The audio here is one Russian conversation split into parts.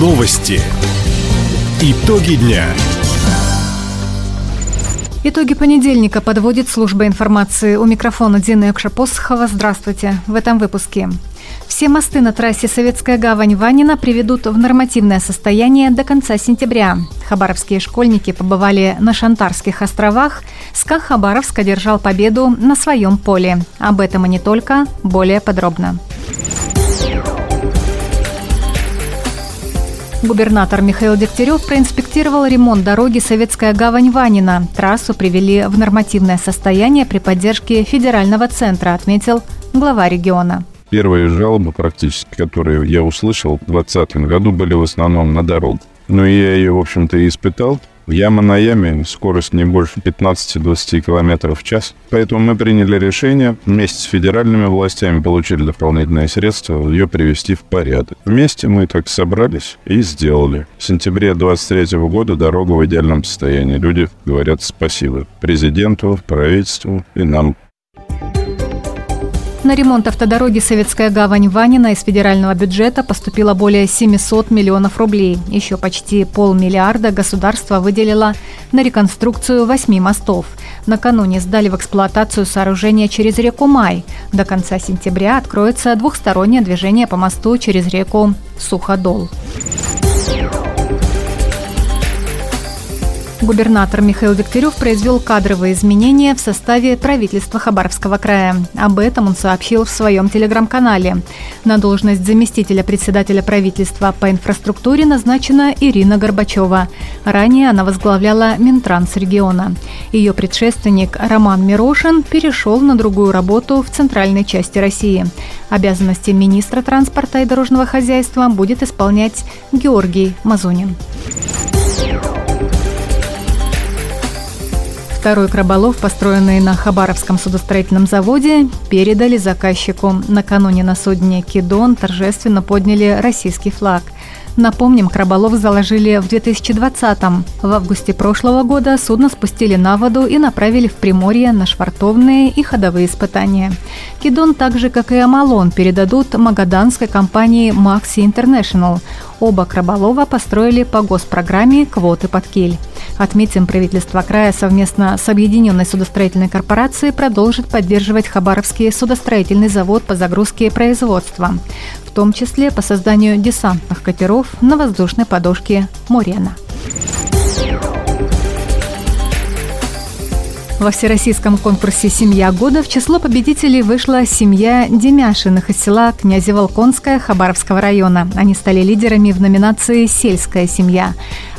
Новости. Итоги дня. Итоги понедельника подводит служба информации. У микрофона Дина Экша-Посохова. Здравствуйте. В этом выпуске. Все мосты на трассе Советская гавань-Ванина приведут в нормативное состояние до конца сентября. Хабаровские школьники побывали на Шантарских островах. СКА Хабаровск одержал победу на своем поле. Об этом и не только, более подробно. Губернатор Михаил Дегтярев проинспектировал ремонт дороги Советская гавань-Ванина. Трассу привели в нормативное состояние при поддержке федерального центра, отметил глава региона. Первые жалобы практически, которые я услышал в 2020 году, были в основном на дорогу. Но я ее, в общем-то, и испытал. Яма на яме, скорость не больше 15-20 км в час. Поэтому мы приняли решение вместе с федеральными властями, получили дополнительные средства, ее привести в порядок. Вместе мы так собрались и сделали. В сентябре 23 года дорога в идеальном состоянии. Люди говорят спасибо президенту, правительству и нам. На ремонт автодороги Советская гавань-Ванина из федерального бюджета поступило более 700 миллионов рублей. Еще почти полмиллиарда государство выделило на реконструкцию восьми мостов. Накануне сдали в эксплуатацию сооружение через реку Май. До конца сентября откроется двухстороннее движение по мосту через реку Суходол. Губернатор Михаил Дегтярев произвел кадровые изменения в составе правительства Хабаровского края. Об этом он сообщил в своем телеграм-канале. На должность заместителя председателя правительства по инфраструктуре назначена Ирина Горбачева. Ранее она возглавляла Минтранс региона. Ее предшественник Роман Мирошин перешел на другую работу в центральной части России. Обязанности министра транспорта и дорожного хозяйства будет исполнять Георгий Мазунин. Второй краболов, построенный на Хабаровском судостроительном заводе, передали заказчику. Накануне на судне «Кидон» торжественно подняли российский флаг – Напомним, краболов заложили в 2020-м. В августе прошлого года судно спустили на воду и направили в Приморье на швартовные и ходовые испытания. Кидон, так же как и Амалон, передадут магаданской компании Maxi International. Оба краболова построили по госпрограмме «Квоты под киль». Отметим, правительство края совместно с Объединенной судостроительной корпорацией продолжит поддерживать Хабаровский судостроительный завод по загрузке производства в том числе по созданию десантных катеров на воздушной подушке «Мурена». Во всероссийском конкурсе «Семья года» в число победителей вышла семья Демяшиных из села Князеволконская Хабаровского района. Они стали лидерами в номинации «Сельская семья»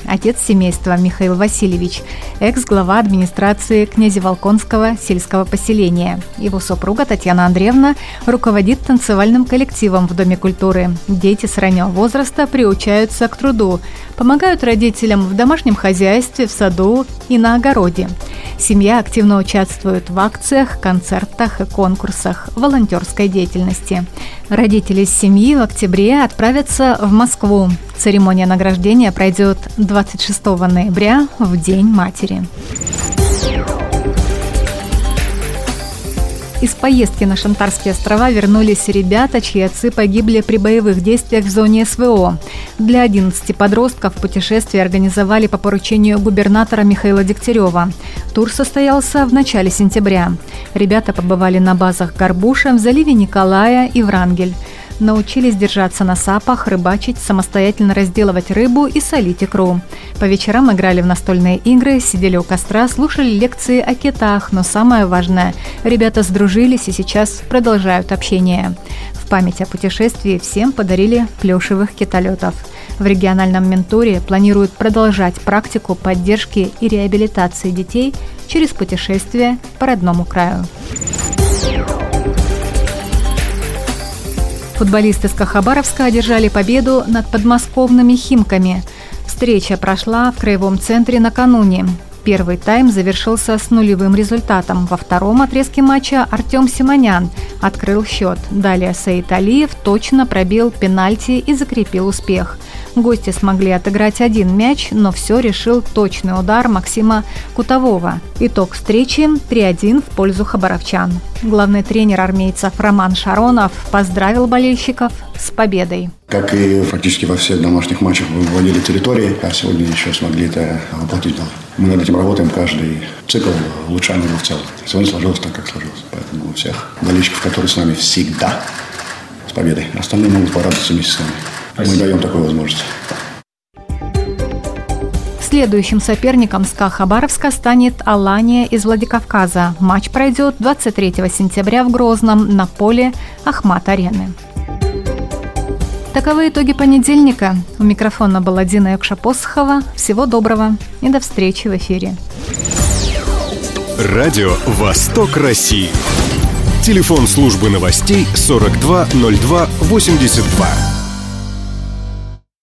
отец семейства Михаил Васильевич, экс-глава администрации Князеволконского сельского поселения. Его супруга Татьяна Андреевна руководит танцевальным коллективом в Доме культуры. Дети с раннего возраста приучаются к труду, помогают родителям в домашнем хозяйстве, в саду и на огороде. Семья активно участвует в акциях, концертах и конкурсах, волонтерской деятельности. Родители семьи в октябре отправятся в Москву. Церемония награждения пройдет 26 ноября в День матери. Из поездки на Шантарские острова вернулись ребята, чьи отцы погибли при боевых действиях в зоне СВО. Для 11 подростков путешествие организовали по поручению губернатора Михаила Дегтярева. Тур состоялся в начале сентября. Ребята побывали на базах Горбуша, в заливе Николая и Врангель научились держаться на сапах, рыбачить, самостоятельно разделывать рыбу и солить икру. По вечерам играли в настольные игры, сидели у костра, слушали лекции о китах, но самое важное – ребята сдружились и сейчас продолжают общение. В память о путешествии всем подарили плюшевых китолетов. В региональном менторе планируют продолжать практику поддержки и реабилитации детей через путешествия по родному краю. Футболисты с Кахабаровска одержали победу над подмосковными «Химками». Встреча прошла в краевом центре накануне. Первый тайм завершился с нулевым результатом. Во втором отрезке матча Артем Симонян открыл счет. Далее Саид Алиев точно пробил пенальти и закрепил успех. Гости смогли отыграть один мяч, но все решил точный удар Максима Кутового. Итог встречи 3-1 в пользу хабаровчан. Главный тренер армейцев Роман Шаронов поздравил болельщиков с победой. Как и практически во всех домашних матчах мы вводили территории, а сегодня еще смогли это воплотить. Мы над этим работаем каждый цикл, улучшаем его в целом. Сегодня сложилось так, как сложилось. Поэтому у всех болельщиков, которые с нами всегда, с победой. Остальные могут порадоваться вместе с нами. Спасибо. Мы даем такую возможность. Следующим соперником СКА Хабаровска станет Алания из Владикавказа. Матч пройдет 23 сентября в Грозном на поле Ахмат-арены. Таковы итоги понедельника. У микрофона была Дина Якша-Посохова. Всего доброго и до встречи в эфире. Радио «Восток России». Телефон службы новостей 420282.